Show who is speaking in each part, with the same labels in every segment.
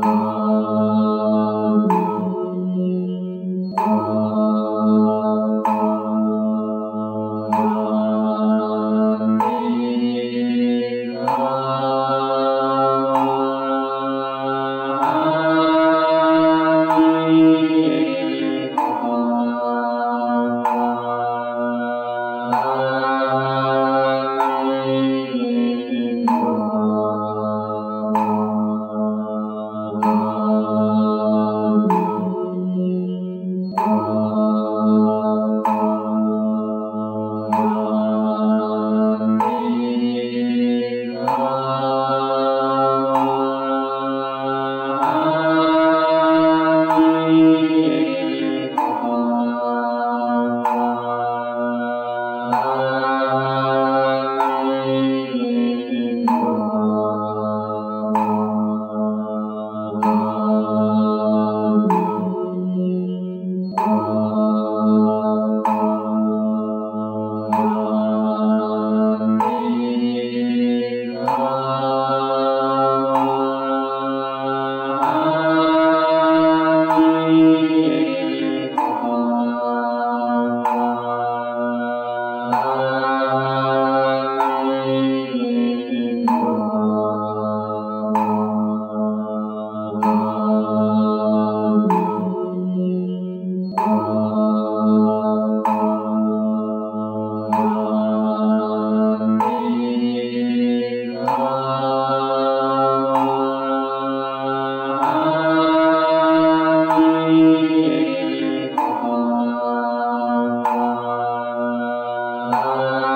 Speaker 1: Oh. Música uh,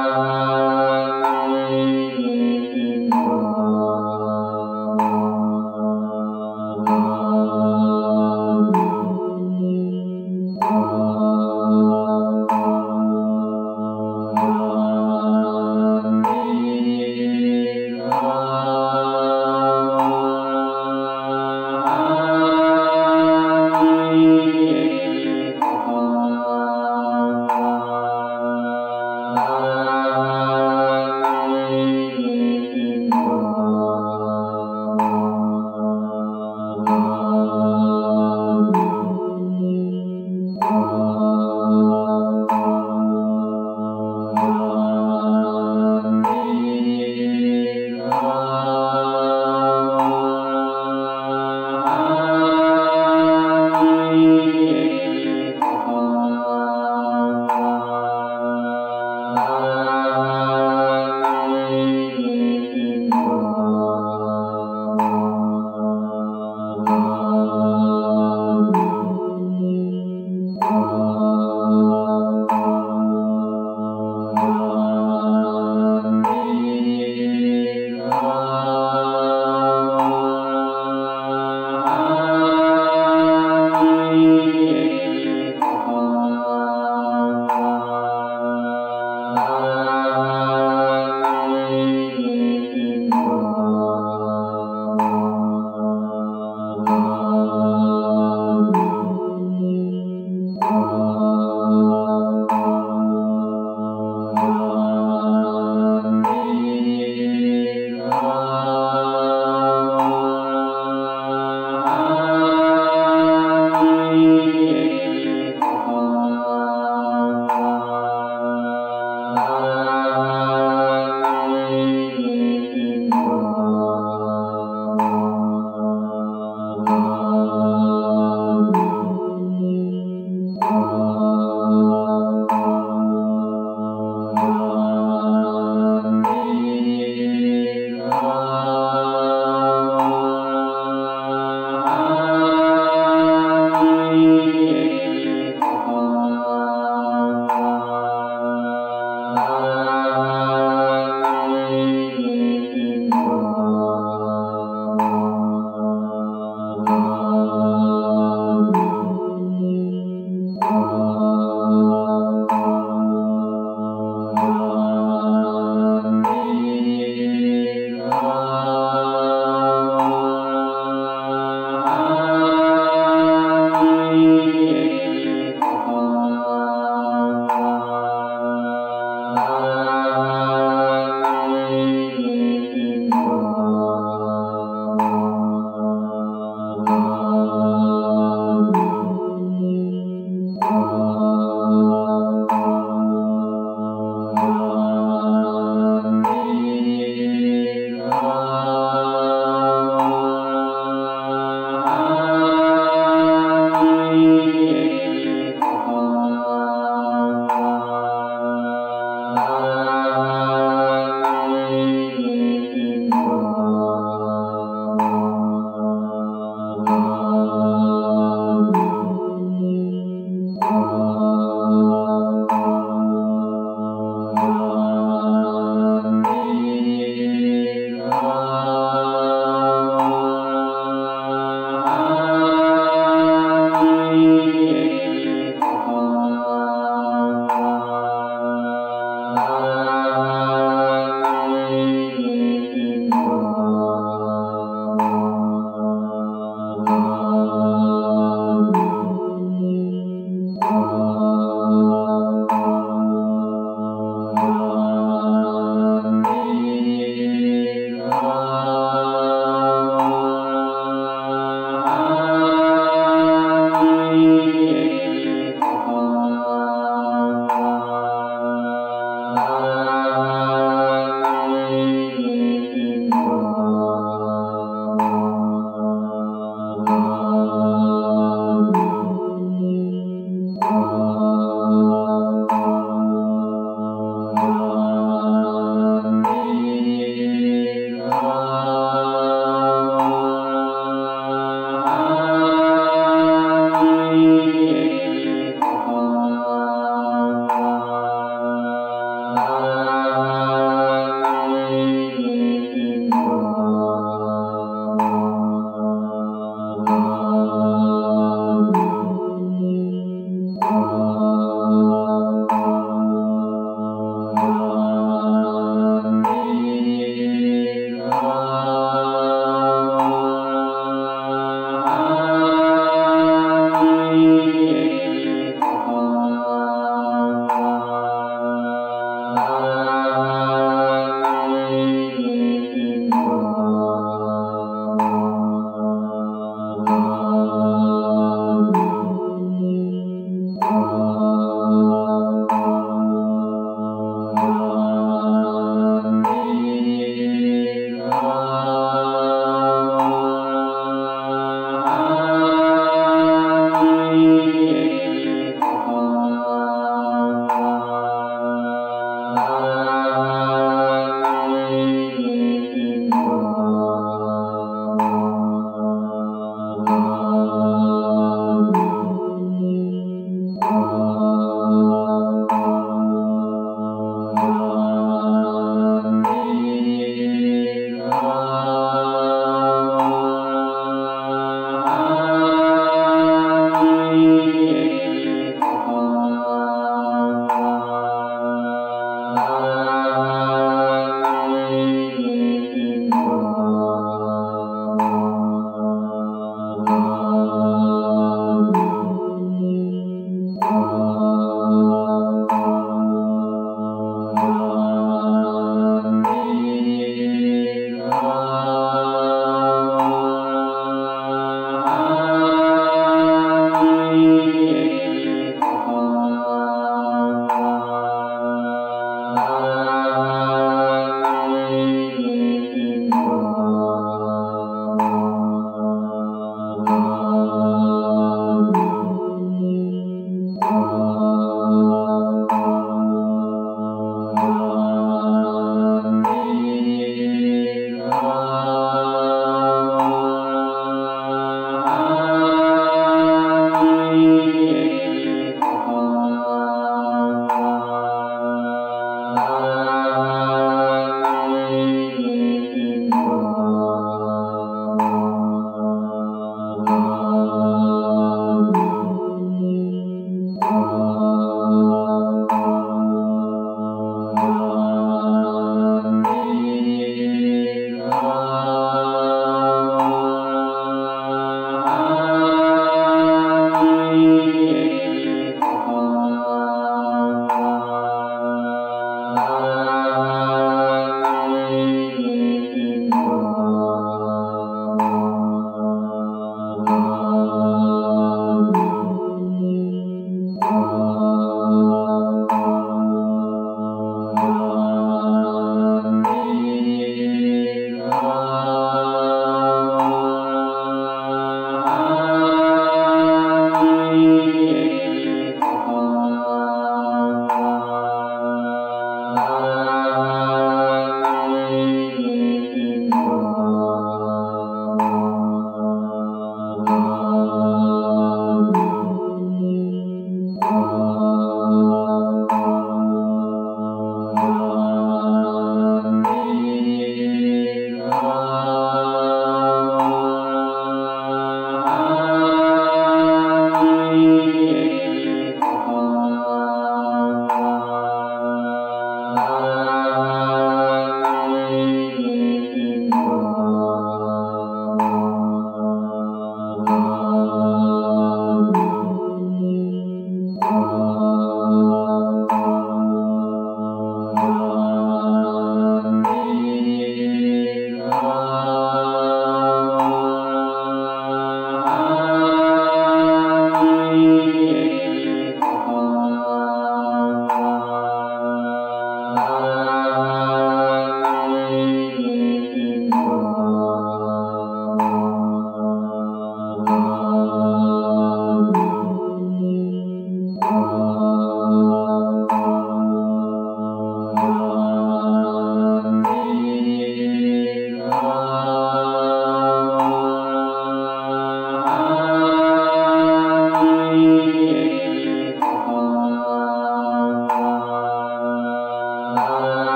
Speaker 1: Uh...